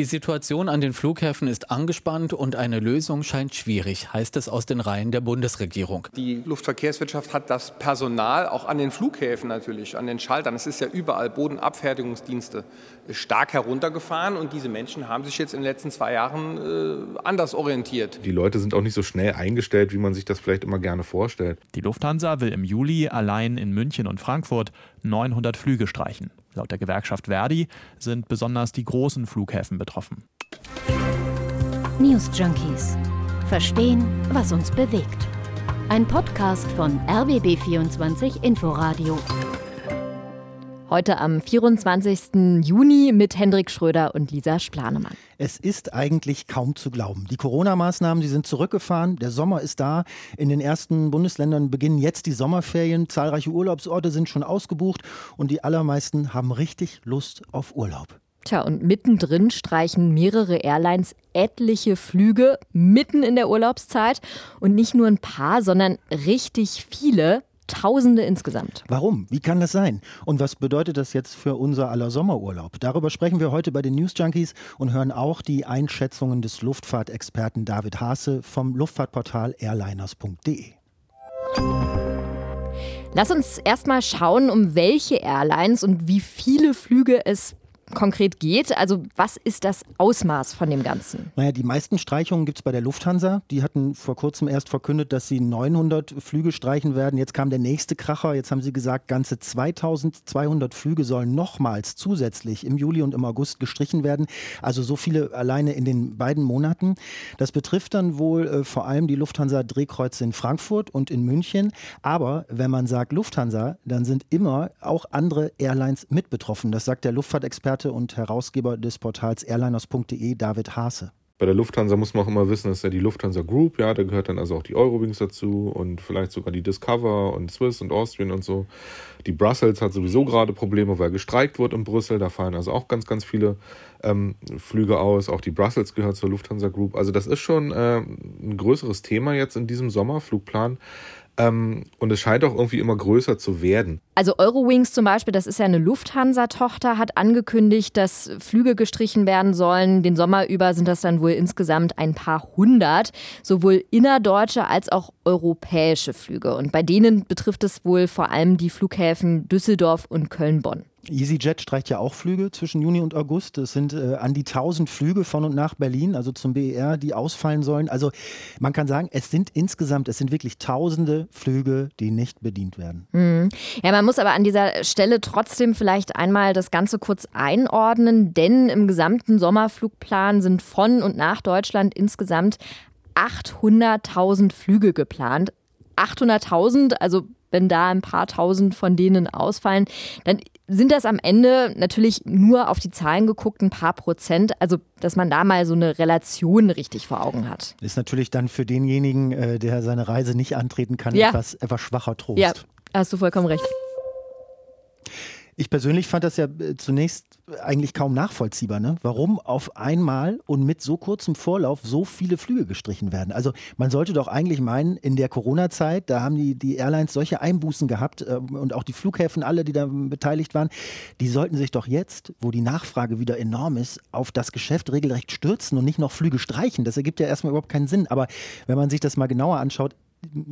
Die Situation an den Flughäfen ist angespannt und eine Lösung scheint schwierig, heißt es aus den Reihen der Bundesregierung. Die Luftverkehrswirtschaft hat das Personal auch an den Flughäfen natürlich, an den Schaltern. Es ist ja überall Bodenabfertigungsdienste stark heruntergefahren und diese Menschen haben sich jetzt in den letzten zwei Jahren äh, anders orientiert. Die Leute sind auch nicht so schnell eingestellt, wie man sich das vielleicht immer gerne vorstellt. Die Lufthansa will im Juli allein in München und Frankfurt 900 Flüge streichen. Laut der Gewerkschaft Verdi sind besonders die großen Flughäfen betroffen. News Junkies. Verstehen, was uns bewegt. Ein Podcast von RBB24 Inforadio. Heute am 24. Juni mit Hendrik Schröder und Lisa Splanemann. Es ist eigentlich kaum zu glauben. Die Corona-Maßnahmen, die sind zurückgefahren. Der Sommer ist da. In den ersten Bundesländern beginnen jetzt die Sommerferien. Zahlreiche Urlaubsorte sind schon ausgebucht und die allermeisten haben richtig Lust auf Urlaub. Tja, und mittendrin streichen mehrere Airlines etliche Flüge mitten in der Urlaubszeit. Und nicht nur ein paar, sondern richtig viele. Tausende insgesamt. Warum? Wie kann das sein? Und was bedeutet das jetzt für unser aller Sommerurlaub? Darüber sprechen wir heute bei den News Junkies und hören auch die Einschätzungen des Luftfahrtexperten David Haase vom Luftfahrtportal airliners.de. Lass uns erstmal schauen, um welche Airlines und wie viele Flüge es konkret geht. Also was ist das Ausmaß von dem Ganzen? Naja, die meisten Streichungen gibt es bei der Lufthansa. Die hatten vor kurzem erst verkündet, dass sie 900 Flüge streichen werden. Jetzt kam der nächste Kracher. Jetzt haben sie gesagt, ganze 2200 Flüge sollen nochmals zusätzlich im Juli und im August gestrichen werden. Also so viele alleine in den beiden Monaten. Das betrifft dann wohl äh, vor allem die Lufthansa Drehkreuze in Frankfurt und in München. Aber wenn man sagt Lufthansa, dann sind immer auch andere Airlines mit betroffen. Das sagt der Luftfahrtexperte Experte und Herausgeber des Portals airliners.de, David Haase. Bei der Lufthansa muss man auch immer wissen, das ist ja die Lufthansa Group, ja, da gehört dann also auch die Eurowings dazu und vielleicht sogar die Discover und Swiss und Austrian und so. Die Brussels hat sowieso gerade Probleme, weil gestreikt wird in Brüssel, da fallen also auch ganz, ganz viele ähm, Flüge aus. Auch die Brussels gehört zur Lufthansa Group. Also das ist schon äh, ein größeres Thema jetzt in diesem Sommerflugplan. Ähm, und es scheint auch irgendwie immer größer zu werden. Also Eurowings zum Beispiel, das ist ja eine Lufthansa-Tochter, hat angekündigt, dass Flüge gestrichen werden sollen. Den Sommer über sind das dann wohl insgesamt ein paar hundert, sowohl innerdeutsche als auch europäische Flüge. Und bei denen betrifft es wohl vor allem die Flughäfen Düsseldorf und Köln-Bonn. EasyJet streicht ja auch Flüge zwischen Juni und August. Es sind äh, an die 1000 Flüge von und nach Berlin, also zum BER, die ausfallen sollen. Also man kann sagen, es sind insgesamt, es sind wirklich tausende Flüge, die nicht bedient werden. Mhm. Ja, man muss aber an dieser Stelle trotzdem vielleicht einmal das Ganze kurz einordnen, denn im gesamten Sommerflugplan sind von und nach Deutschland insgesamt 800.000 Flüge geplant. 800.000, also wenn da ein paar tausend von denen ausfallen, dann sind das am Ende natürlich nur auf die Zahlen geguckt, ein paar Prozent. Also, dass man da mal so eine Relation richtig vor Augen hat. Ist natürlich dann für denjenigen, äh, der seine Reise nicht antreten kann, ja. etwas, etwas schwacher Trost. Ja, hast du vollkommen recht. Ich persönlich fand das ja äh, zunächst eigentlich kaum nachvollziehbar, ne? warum auf einmal und mit so kurzem Vorlauf so viele Flüge gestrichen werden. Also man sollte doch eigentlich meinen, in der Corona-Zeit, da haben die, die Airlines solche Einbußen gehabt äh, und auch die Flughäfen, alle, die da beteiligt waren, die sollten sich doch jetzt, wo die Nachfrage wieder enorm ist, auf das Geschäft regelrecht stürzen und nicht noch Flüge streichen. Das ergibt ja erstmal überhaupt keinen Sinn. Aber wenn man sich das mal genauer anschaut,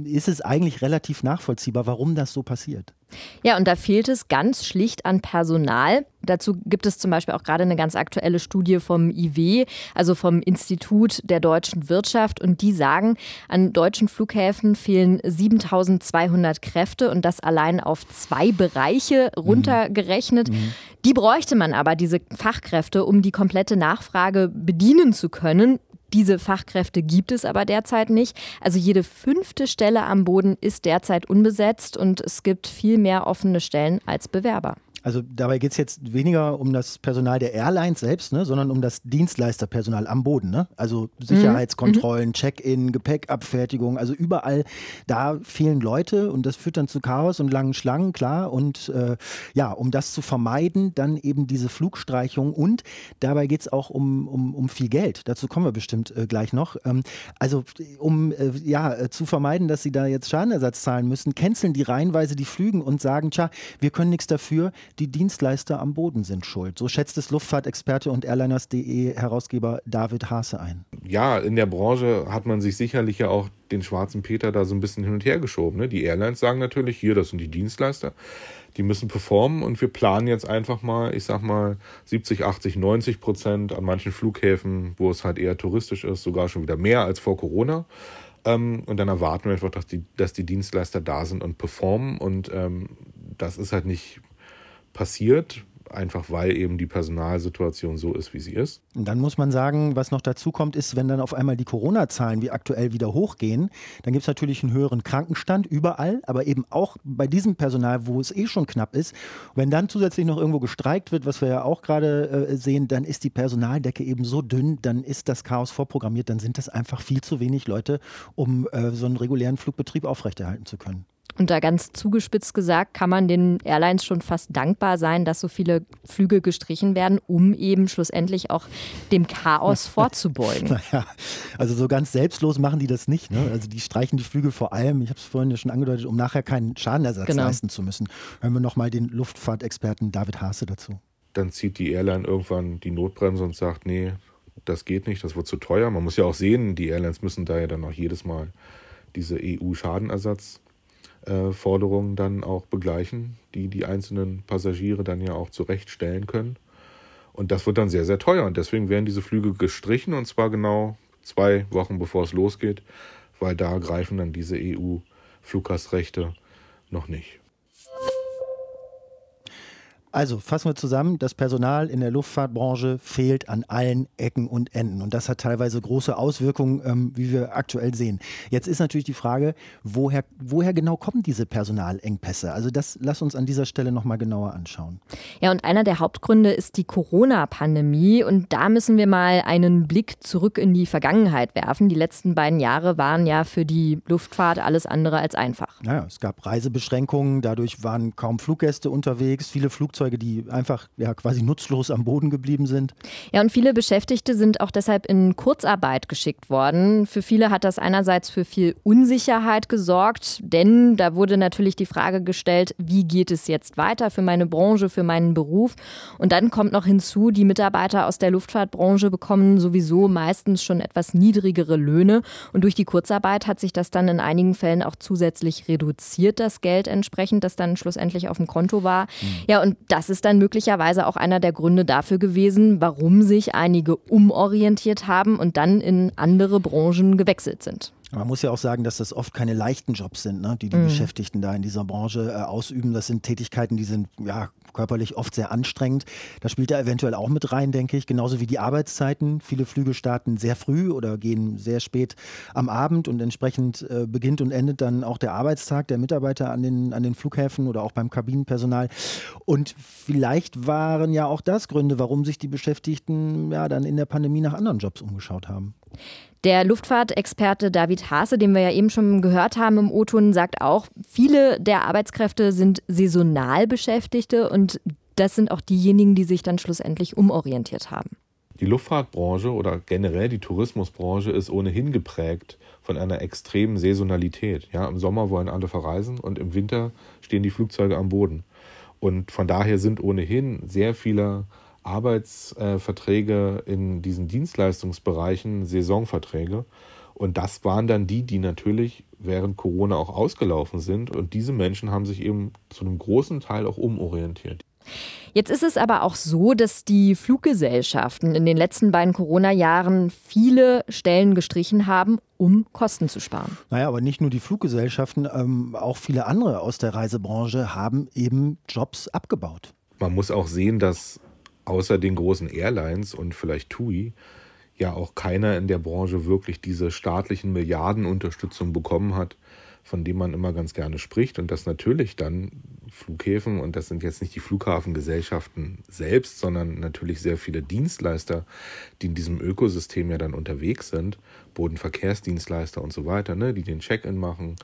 ist es eigentlich relativ nachvollziehbar, warum das so passiert. Ja, und da fehlt es ganz schlicht an Personal. Dazu gibt es zum Beispiel auch gerade eine ganz aktuelle Studie vom IW, also vom Institut der deutschen Wirtschaft. Und die sagen, an deutschen Flughäfen fehlen 7200 Kräfte und das allein auf zwei Bereiche runtergerechnet. Mhm. Die bräuchte man aber, diese Fachkräfte, um die komplette Nachfrage bedienen zu können. Diese Fachkräfte gibt es aber derzeit nicht. Also jede fünfte Stelle am Boden ist derzeit unbesetzt und es gibt viel mehr offene Stellen als Bewerber. Also dabei geht es jetzt weniger um das Personal der Airlines selbst, ne, sondern um das Dienstleisterpersonal am Boden. Ne? Also Sicherheitskontrollen, mhm. Check-in, Gepäckabfertigung, also überall da fehlen Leute und das führt dann zu Chaos und langen Schlangen, klar. Und äh, ja, um das zu vermeiden, dann eben diese Flugstreichung und dabei geht es auch um, um, um viel Geld. Dazu kommen wir bestimmt äh, gleich noch. Ähm, also um äh, ja, äh, zu vermeiden, dass sie da jetzt Schadenersatz zahlen müssen, canceln die reihenweise die Flügen und sagen, tja, wir können nichts dafür, die Dienstleister am Boden sind schuld. So schätzt es Luftfahrtexperte und Airliners.de Herausgeber David Haase ein. Ja, in der Branche hat man sich sicherlich ja auch den schwarzen Peter da so ein bisschen hin und her geschoben. Ne? Die Airlines sagen natürlich, hier, das sind die Dienstleister, die müssen performen und wir planen jetzt einfach mal, ich sag mal, 70, 80, 90 Prozent an manchen Flughäfen, wo es halt eher touristisch ist, sogar schon wieder mehr als vor Corona. Ähm, und dann erwarten wir einfach, dass die, dass die Dienstleister da sind und performen. Und ähm, das ist halt nicht passiert einfach weil eben die Personalsituation so ist, wie sie ist. Und dann muss man sagen, was noch dazu kommt, ist, wenn dann auf einmal die Corona-Zahlen wie aktuell wieder hochgehen, dann gibt es natürlich einen höheren Krankenstand überall, aber eben auch bei diesem Personal, wo es eh schon knapp ist. wenn dann zusätzlich noch irgendwo gestreikt wird, was wir ja auch gerade äh, sehen, dann ist die Personaldecke eben so dünn, dann ist das Chaos vorprogrammiert, dann sind das einfach viel zu wenig Leute, um äh, so einen regulären Flugbetrieb aufrechterhalten zu können. Und da ganz zugespitzt gesagt, kann man den Airlines schon fast dankbar sein, dass so viele Flüge gestrichen werden, um eben schlussendlich auch dem Chaos vorzubeugen. Naja, also so ganz selbstlos machen die das nicht. Ne? Also die streichen die Flüge vor allem, ich habe es vorhin ja schon angedeutet, um nachher keinen Schadenersatz genau. leisten zu müssen. Hören wir nochmal den Luftfahrtexperten David Haase dazu. Dann zieht die Airline irgendwann die Notbremse und sagt, nee, das geht nicht, das wird zu teuer. Man muss ja auch sehen, die Airlines müssen da ja dann auch jedes Mal diese EU-Schadenersatz äh, Forderungen dann auch begleichen, die die einzelnen Passagiere dann ja auch zurechtstellen können. Und das wird dann sehr, sehr teuer. Und deswegen werden diese Flüge gestrichen und zwar genau zwei Wochen bevor es losgeht, weil da greifen dann diese EU-Fluggastrechte noch nicht. Also fassen wir zusammen, das Personal in der Luftfahrtbranche fehlt an allen Ecken und Enden. Und das hat teilweise große Auswirkungen, ähm, wie wir aktuell sehen. Jetzt ist natürlich die Frage, woher, woher genau kommen diese Personalengpässe? Also das lass uns an dieser Stelle nochmal genauer anschauen. Ja, und einer der Hauptgründe ist die Corona-Pandemie. Und da müssen wir mal einen Blick zurück in die Vergangenheit werfen. Die letzten beiden Jahre waren ja für die Luftfahrt alles andere als einfach. Naja, es gab Reisebeschränkungen, dadurch waren kaum Fluggäste unterwegs, viele Flugzeuge Flugzeuge, die einfach ja, quasi nutzlos am Boden geblieben sind. Ja, und viele Beschäftigte sind auch deshalb in Kurzarbeit geschickt worden. Für viele hat das einerseits für viel Unsicherheit gesorgt, denn da wurde natürlich die Frage gestellt, wie geht es jetzt weiter für meine Branche, für meinen Beruf? Und dann kommt noch hinzu, die Mitarbeiter aus der Luftfahrtbranche bekommen sowieso meistens schon etwas niedrigere Löhne. Und durch die Kurzarbeit hat sich das dann in einigen Fällen auch zusätzlich reduziert, das Geld entsprechend, das dann schlussendlich auf dem Konto war. Mhm. Ja, und das ist dann möglicherweise auch einer der Gründe dafür gewesen, warum sich einige umorientiert haben und dann in andere Branchen gewechselt sind. Man muss ja auch sagen, dass das oft keine leichten Jobs sind, ne, die die mhm. Beschäftigten da in dieser Branche äh, ausüben. Das sind Tätigkeiten, die sind ja körperlich oft sehr anstrengend. Das spielt da eventuell auch mit rein, denke ich. Genauso wie die Arbeitszeiten. Viele Flüge starten sehr früh oder gehen sehr spät am Abend und entsprechend äh, beginnt und endet dann auch der Arbeitstag der Mitarbeiter an den, an den Flughäfen oder auch beim Kabinenpersonal. Und vielleicht waren ja auch das Gründe, warum sich die Beschäftigten ja dann in der Pandemie nach anderen Jobs umgeschaut haben. Der Luftfahrtexperte David Haase, den wir ja eben schon gehört haben im O-Ton, sagt auch, viele der Arbeitskräfte sind saisonal Beschäftigte und das sind auch diejenigen, die sich dann schlussendlich umorientiert haben. Die Luftfahrtbranche oder generell die Tourismusbranche ist ohnehin geprägt von einer extremen Saisonalität. Ja, Im Sommer wollen alle verreisen und im Winter stehen die Flugzeuge am Boden. Und von daher sind ohnehin sehr viele Arbeitsverträge in diesen Dienstleistungsbereichen Saisonverträge. Und das waren dann die, die natürlich während Corona auch ausgelaufen sind. Und diese Menschen haben sich eben zu einem großen Teil auch umorientiert. Jetzt ist es aber auch so, dass die Fluggesellschaften in den letzten beiden Corona-Jahren viele Stellen gestrichen haben, um Kosten zu sparen. Naja, aber nicht nur die Fluggesellschaften, ähm, auch viele andere aus der Reisebranche haben eben Jobs abgebaut. Man muss auch sehen, dass außer den großen Airlines und vielleicht TUI ja auch keiner in der Branche wirklich diese staatlichen Milliardenunterstützung bekommen hat, von dem man immer ganz gerne spricht. Und dass natürlich dann Flughäfen, und das sind jetzt nicht die Flughafengesellschaften selbst, sondern natürlich sehr viele Dienstleister, die in diesem Ökosystem ja dann unterwegs sind, Bodenverkehrsdienstleister und so weiter, ne, die den Check-in machen.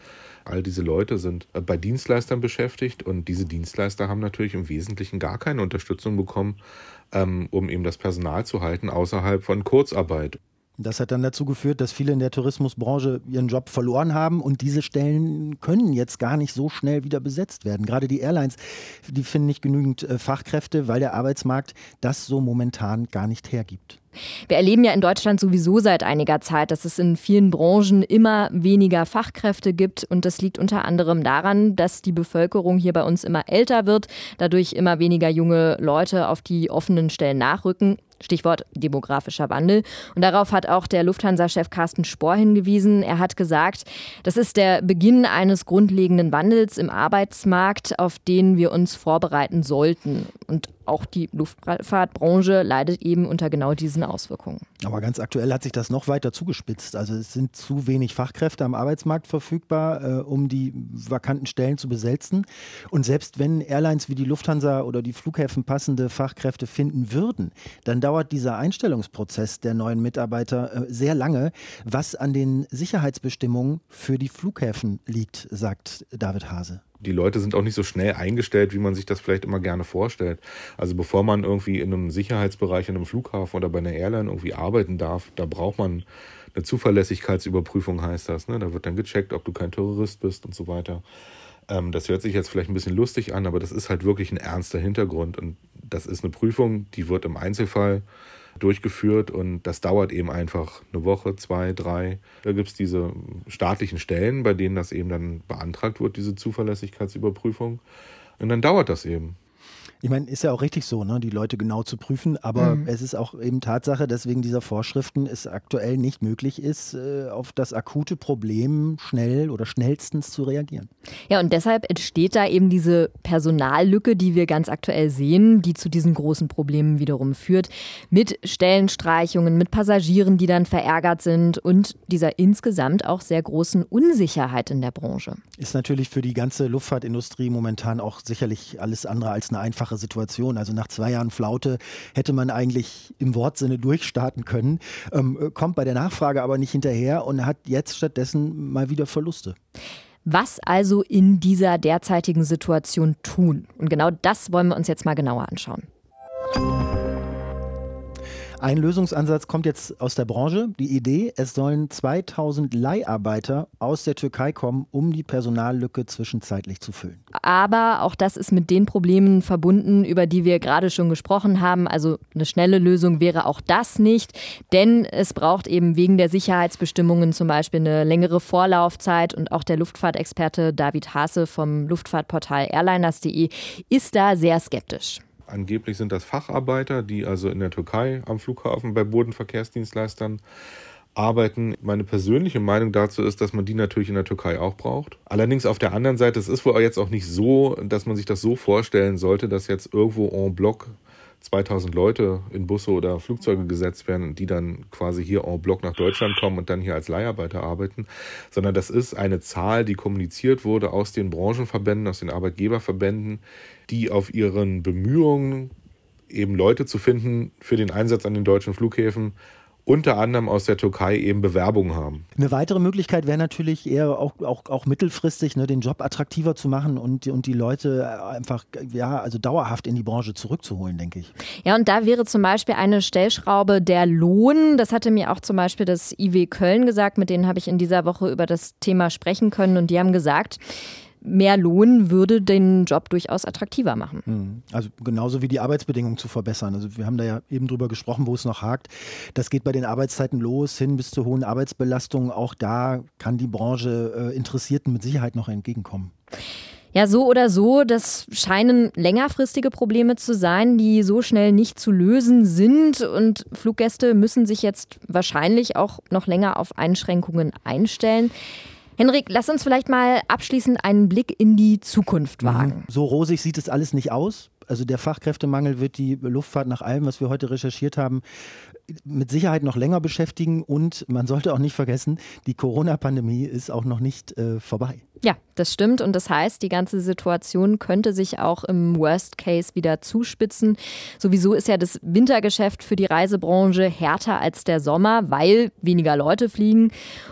All diese Leute sind äh, bei Dienstleistern beschäftigt und diese Dienstleister haben natürlich im Wesentlichen gar keine Unterstützung bekommen, ähm, um eben das Personal zu halten außerhalb von Kurzarbeit. Das hat dann dazu geführt, dass viele in der Tourismusbranche ihren Job verloren haben und diese Stellen können jetzt gar nicht so schnell wieder besetzt werden. Gerade die Airlines, die finden nicht genügend äh, Fachkräfte, weil der Arbeitsmarkt das so momentan gar nicht hergibt. Wir erleben ja in Deutschland sowieso seit einiger Zeit, dass es in vielen Branchen immer weniger Fachkräfte gibt. Und das liegt unter anderem daran, dass die Bevölkerung hier bei uns immer älter wird, dadurch immer weniger junge Leute auf die offenen Stellen nachrücken. Stichwort demografischer Wandel. Und darauf hat auch der Lufthansa-Chef Carsten Spohr hingewiesen. Er hat gesagt, das ist der Beginn eines grundlegenden Wandels im Arbeitsmarkt, auf den wir uns vorbereiten sollten. Und auch die Luftfahrtbranche leidet eben unter genau diesen Auswirkungen. Aber ganz aktuell hat sich das noch weiter zugespitzt. Also es sind zu wenig Fachkräfte am Arbeitsmarkt verfügbar, äh, um die vakanten Stellen zu besetzen. Und selbst wenn Airlines wie die Lufthansa oder die Flughäfen passende Fachkräfte finden würden, dann dauert dieser Einstellungsprozess der neuen Mitarbeiter äh, sehr lange, was an den Sicherheitsbestimmungen für die Flughäfen liegt, sagt David Hase die Leute sind auch nicht so schnell eingestellt, wie man sich das vielleicht immer gerne vorstellt. Also bevor man irgendwie in einem Sicherheitsbereich, in einem Flughafen oder bei einer Airline irgendwie arbeiten darf, da braucht man eine Zuverlässigkeitsüberprüfung, heißt das. Ne? Da wird dann gecheckt, ob du kein Terrorist bist und so weiter. Ähm, das hört sich jetzt vielleicht ein bisschen lustig an, aber das ist halt wirklich ein ernster Hintergrund. Und das ist eine Prüfung, die wird im Einzelfall durchgeführt und das dauert eben einfach eine Woche, zwei, drei. Da gibt es diese staatlichen Stellen, bei denen das eben dann beantragt wird, diese Zuverlässigkeitsüberprüfung. Und dann dauert das eben. Ich meine, ist ja auch richtig so, ne, die Leute genau zu prüfen, aber mhm. es ist auch eben Tatsache, dass wegen dieser Vorschriften es aktuell nicht möglich ist, äh, auf das akute Problem schnell oder schnellstens zu reagieren. Ja, und deshalb entsteht da eben diese Personallücke, die wir ganz aktuell sehen, die zu diesen großen Problemen wiederum führt, mit Stellenstreichungen, mit Passagieren, die dann verärgert sind und dieser insgesamt auch sehr großen Unsicherheit in der Branche. Ist natürlich für die ganze Luftfahrtindustrie momentan auch sicherlich alles andere als eine einfache einfache Situation. Also nach zwei Jahren Flaute hätte man eigentlich im Wortsinne durchstarten können, ähm, kommt bei der Nachfrage aber nicht hinterher und hat jetzt stattdessen mal wieder Verluste. Was also in dieser derzeitigen Situation tun? Und genau das wollen wir uns jetzt mal genauer anschauen. Ein Lösungsansatz kommt jetzt aus der Branche. Die Idee, es sollen 2000 Leiharbeiter aus der Türkei kommen, um die Personallücke zwischenzeitlich zu füllen. Aber auch das ist mit den Problemen verbunden, über die wir gerade schon gesprochen haben. Also eine schnelle Lösung wäre auch das nicht, denn es braucht eben wegen der Sicherheitsbestimmungen zum Beispiel eine längere Vorlaufzeit und auch der Luftfahrtexperte David Haase vom Luftfahrtportal Airliners.de ist da sehr skeptisch. Angeblich sind das Facharbeiter, die also in der Türkei am Flughafen bei Bodenverkehrsdienstleistern arbeiten. Meine persönliche Meinung dazu ist, dass man die natürlich in der Türkei auch braucht. Allerdings auf der anderen Seite, es ist wohl jetzt auch nicht so, dass man sich das so vorstellen sollte, dass jetzt irgendwo en bloc 2000 Leute in Busse oder Flugzeuge gesetzt werden, die dann quasi hier en bloc nach Deutschland kommen und dann hier als Leiharbeiter arbeiten, sondern das ist eine Zahl, die kommuniziert wurde aus den Branchenverbänden, aus den Arbeitgeberverbänden, die auf ihren Bemühungen, eben Leute zu finden für den Einsatz an den deutschen Flughäfen, unter anderem aus der Türkei eben Bewerbungen haben. Eine weitere Möglichkeit wäre natürlich eher auch, auch, auch mittelfristig ne, den Job attraktiver zu machen und, und die Leute einfach ja, also dauerhaft in die Branche zurückzuholen, denke ich. Ja, und da wäre zum Beispiel eine Stellschraube der Lohn. Das hatte mir auch zum Beispiel das IW Köln gesagt, mit denen habe ich in dieser Woche über das Thema sprechen können und die haben gesagt, mehr Lohn würde den Job durchaus attraktiver machen. Hm. Also genauso wie die Arbeitsbedingungen zu verbessern. Also wir haben da ja eben drüber gesprochen, wo es noch hakt. Das geht bei den Arbeitszeiten los, hin bis zur hohen Arbeitsbelastung. Auch da kann die Branche äh, Interessierten mit Sicherheit noch entgegenkommen. Ja, so oder so, das scheinen längerfristige Probleme zu sein, die so schnell nicht zu lösen sind. Und Fluggäste müssen sich jetzt wahrscheinlich auch noch länger auf Einschränkungen einstellen. Henrik, lass uns vielleicht mal abschließend einen Blick in die Zukunft mhm. wagen. So rosig sieht es alles nicht aus. Also der Fachkräftemangel wird die Luftfahrt nach allem, was wir heute recherchiert haben, mit Sicherheit noch länger beschäftigen. Und man sollte auch nicht vergessen, die Corona-Pandemie ist auch noch nicht äh, vorbei. Ja, das stimmt. Und das heißt, die ganze Situation könnte sich auch im Worst Case wieder zuspitzen. Sowieso ist ja das Wintergeschäft für die Reisebranche härter als der Sommer, weil weniger Leute fliegen.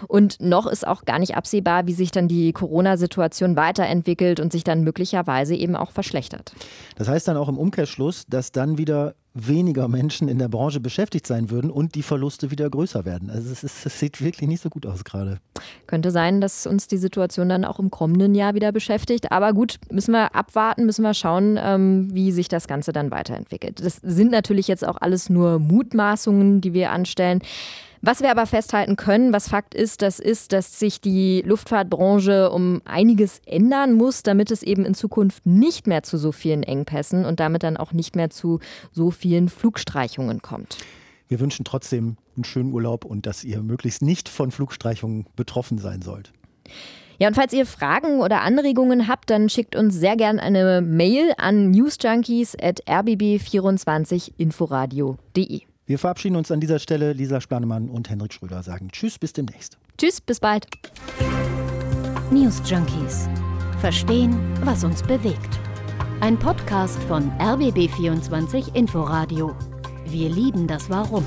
Und noch ist auch gar nicht absehbar, wie sich dann die Corona-Situation weiterentwickelt und sich dann möglicherweise eben auch verschlechtert. Das heißt dann auch im Umkehrschluss, dass dann wieder weniger Menschen in der Branche beschäftigt sein würden und die Verluste wieder größer werden. Also es, ist, es sieht wirklich nicht so gut aus gerade. Könnte sein, dass uns die Situation dann auch im kommenden Jahr wieder beschäftigt. Aber gut, müssen wir abwarten, müssen wir schauen, ähm, wie sich das Ganze dann weiterentwickelt. Das sind natürlich jetzt auch alles nur Mutmaßungen, die wir anstellen. Was wir aber festhalten können, was Fakt ist, das ist, dass sich die Luftfahrtbranche um einiges ändern muss, damit es eben in Zukunft nicht mehr zu so vielen Engpässen und damit dann auch nicht mehr zu so vielen Flugstreichungen kommt. Wir wünschen trotzdem einen schönen Urlaub und dass ihr möglichst nicht von Flugstreichungen betroffen sein sollt. Ja, und falls ihr Fragen oder Anregungen habt, dann schickt uns sehr gern eine Mail an newsjunkies.rbb24inforadio.de. Wir verabschieden uns an dieser Stelle. Lisa Splanemann und Henrik Schröder sagen Tschüss, bis demnächst. Tschüss, bis bald. News Junkies. Verstehen, was uns bewegt. Ein Podcast von RBB24 Inforadio. Wir lieben das Warum.